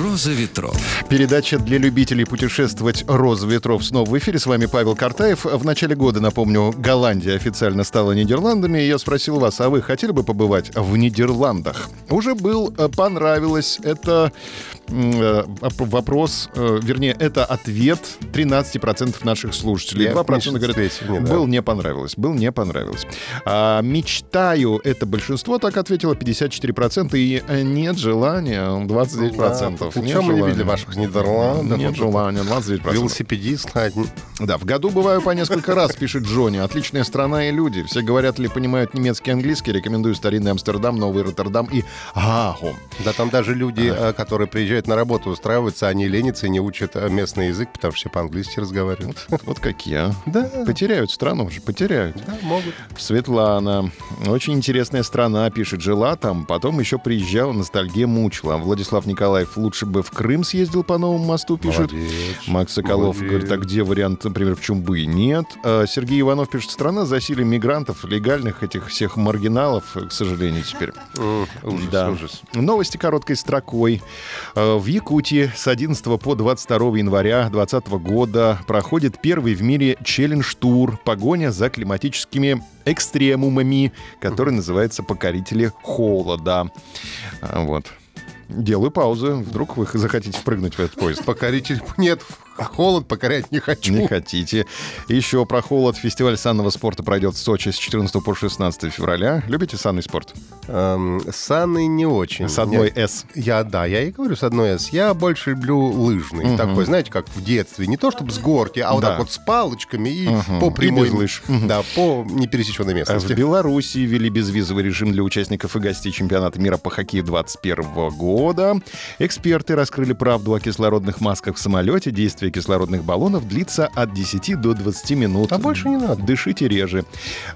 Роза ветров. Передача для любителей путешествовать «Роза ветров» снова в эфире. С вами Павел Картаев. В начале года, напомню, Голландия официально стала Нидерландами. И я спросил вас, а вы хотели бы побывать в Нидерландах? Уже был, э, понравилось. Это э, вопрос, э, вернее, это ответ 13% наших слушателей. Я 2% говорят, да. был не понравилось, был не понравилось. А, мечтаю, это большинство так ответило, 54%, и нет желания, 29%. Да, Нет Чем мы не видели ваших Нидерландов? Нет Вот желания, это 29%. Велосипедист. Да, в году бываю по несколько раз, пишет Джонни. Отличная страна и люди. Все говорят или понимают немецкий и английский. Рекомендую старинный Амстердам, Новый Роттердам и Гаагу. Да там даже люди, э, которые приезжают на работу, устраиваются, они ленятся и не учат э, местный язык, потому что все по-английски разговаривают. Вот какие, а? Да, Потеряют страну же, потеряют. да, могут. Светлана. Очень интересная страна, пишет. Жила там, потом еще приезжала, ностальгия мучила. Владислав Николаев лучше бы в Крым съездил по новому мосту, пишет. Молодец. Макс Соколов Молодец. говорит, а где вариант, например, в Чумбы? Нет. А Сергей Иванов пишет, страна засилие мигрантов, легальных этих всех маргиналов, к сожалению, теперь. М, Ужас, Да. ужас. Новости короткой строкой. Э, В Якутии с 11 по 22 января 2020 года проходит первый в мире челлендж-тур «Погоня за климатическими экстремумами», который называется «Покорители холода». А, Вот. Делаю паузу. Вдруг вы захотите прыгнуть в этот поезд. Покоритель... Нет, холод покорять не хочу. Не хотите. Еще про холод. Фестиваль санного спорта пройдет в Сочи с 14 по 16 февраля. Любите санный спорт? Эм, Санный не очень. С одной Я- «С». Я, да, я и говорю с одной «С». Я больше люблю лыжный. Мгм. Такой, знаете, как в детстве. Не то чтобы с горки, а вот Да. так вот с палочками и Мгм. по И прямой... без лыж. Да, по непересеченной В местности. Беларуси ввели безвизовый режим для участников и гостей чемпионата мира по хоккею 2021 года. Эксперты раскрыли правду о кислородных масках в самолете. Действие кислородных баллонов длится от 10 до 20 минут. А больше не надо. Дышите реже.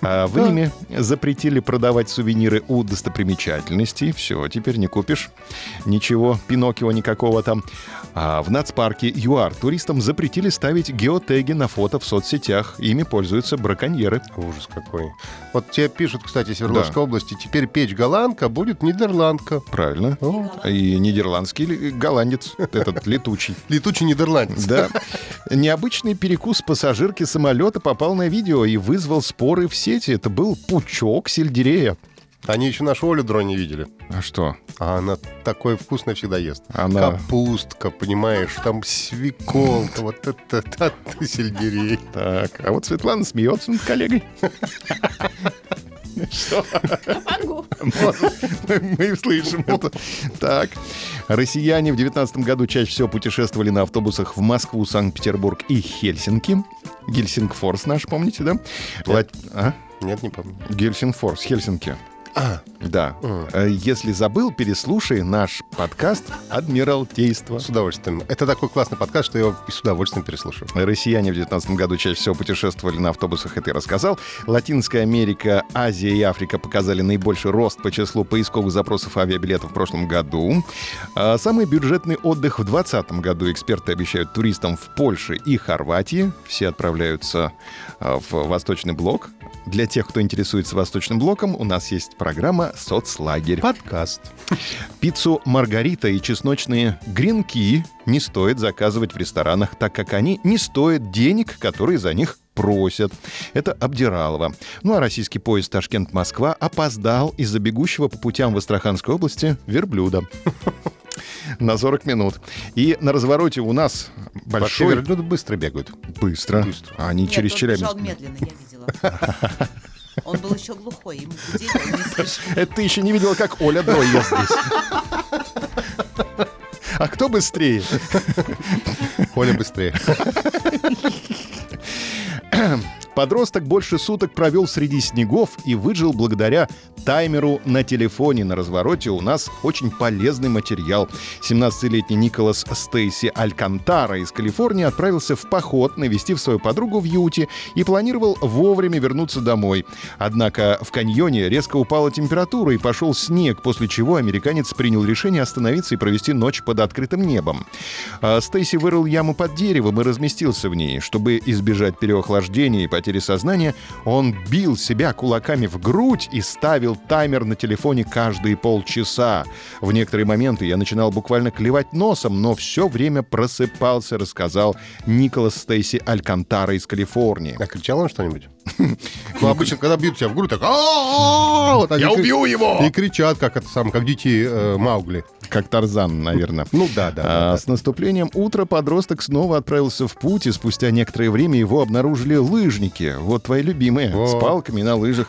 А в Риме запретили продавать сувениры у достопримечательностей. Все, теперь не купишь ничего, Пиноккио никакого там. А в нацпарке ЮАР туристам запретили ставить геотеги на фото в соцсетях. Ими пользуются браконьеры. Ужас какой. Вот тебе пишут, кстати, Свердловской области, теперь печь голландка будет нидерландка. Правильно. О, И нидерландский голландец, этот летучий. летучий нидерландец. Да. Необычный перекус пассажирки самолета попал на видео и вызвал споры в сети. Это был пучок сельдерея. Они еще нашу Олю дрон не видели. А что? А она такое вкусное всегда ест. Она- Капустка, понимаешь, там свеколка, вот это, это сельдерей. Так, а вот Светлана смеется над коллегой. Что? Могу. Мы слышим это. Так. Россияне в 2019 году чаще всего путешествовали на автобусах в Москву, Санкт-Петербург и Хельсинки. Гельсингфорс наш, помните, да? Лат- А? Нет, не помню. Гельсингфорс, Хельсинки. А, Да. Э, Если забыл, переслушай наш подкаст «Адмиралтейство». с удовольствием. Это такой классный подкаст, что я его с удовольствием переслушаю. Россияне в 2019 году чаще всего путешествовали на автобусах, это я рассказал. Латинская Америка, Азия и Африка показали наибольший рост по числу поисковых запросов авиабилетов в прошлом году. А самый бюджетный отдых в 2020 году эксперты обещают туристам в Польше и Хорватии. Все отправляются а, в Восточный блок. Для тех, кто интересуется Восточным блоком, у нас есть программа «Соцлагерь». Подкаст. Пиццу «Маргарита» и чесночные гренки не стоит заказывать в ресторанах, так как они не стоят денег, которые за них просят. Это Абдиралова. Ну а российский поезд Ташкент-Москва опоздал из-за бегущего по путям в Астраханской области верблюда. На 40 минут. И на развороте у нас Вообще большой... верблюды быстро бегают. Быстро. Быстро. Они Нет, через Челябинск. медленно, я видела. Был еще глухой, ему. Это ты еще не видела, как Оля Дрой ест здесь. А кто быстрее? Оля быстрее. Подросток больше суток провел среди снегов и выжил благодаря таймеру на телефоне. На развороте у нас очень полезный материал. 17-летний Николас Стейси Алькантара из Калифорнии отправился в поход навестив свою подругу в Юте и планировал вовремя вернуться домой. Однако в каньоне резко упала температура и пошел снег, после чего американец принял решение остановиться и провести ночь под открытым небом. А Стейси вырыл яму под деревом и разместился в ней. Чтобы избежать переохлаждения и потери сознания, он бил себя кулаками в грудь и ставил таймер на телефоне каждые полчаса. В некоторые моменты я начинал буквально клевать носом, но все время просыпался, рассказал Николас Стейси Алькантара из Калифорнии. А кричал он что-нибудь? Ну, обычно, когда бьют тебя в грудь, так... Вот Я убью его! И кричат, как это сам, как дети э, Маугли. Как Тарзан, наверное. Ну да, да. да, А да. С наступлением утра подросток снова отправился в путь, и спустя некоторое время его обнаружили лыжники. Вот твои любимые, О. с палками на лыжах.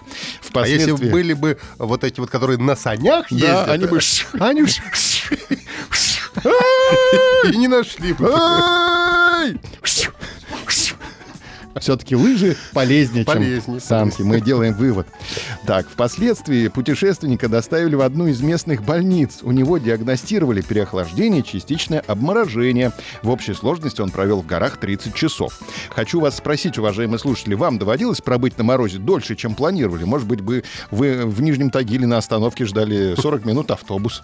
А если были бы вот эти вот, которые на санях Да, ездят, они бы... они бы и не нашли бы. Все-таки лыжи полезнее, Полезнее, чем санки. Мы делаем вывод. Так, впоследствии путешественника доставили в одну из местных больниц. У него диагностировали переохлаждение, частичное обморожение. В общей сложности он провел в горах 30 часов. Хочу вас спросить, уважаемые слушатели, вам доводилось пробыть на морозе дольше, чем планировали? Может быть, бы вы в Нижнем Тагиле на остановке ждали 40 минут автобус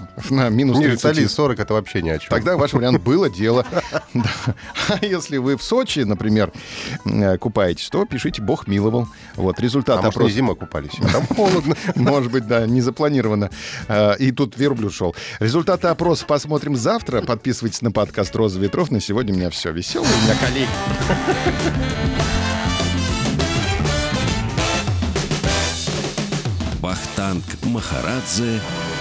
на минус Ниже 30. Тали 40 это вообще ни о чем. Тогда ваш вариант было дело. А если вы в Сочи, например, э, купаетесь, то пишите «Бог миловал». Вот результат а опроса. зимой купались? Там холодно. Может быть, да, не запланировано. А, И тут верблюд шел. Результаты опроса посмотрим завтра. Подписывайтесь на подкаст «Роза ветров». На сегодня у меня все. Веселый у меня коллеги. Вахтанг Махарадзе